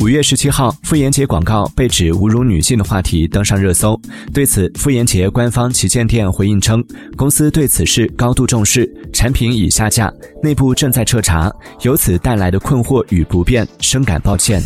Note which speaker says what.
Speaker 1: 五月十七号妇炎洁广告被指侮辱女性的话题登上热搜。对此妇炎洁官方旗舰店回应称公司对此事高度重视产品已下架内部正在彻查由此带来的困惑与不便深感抱歉。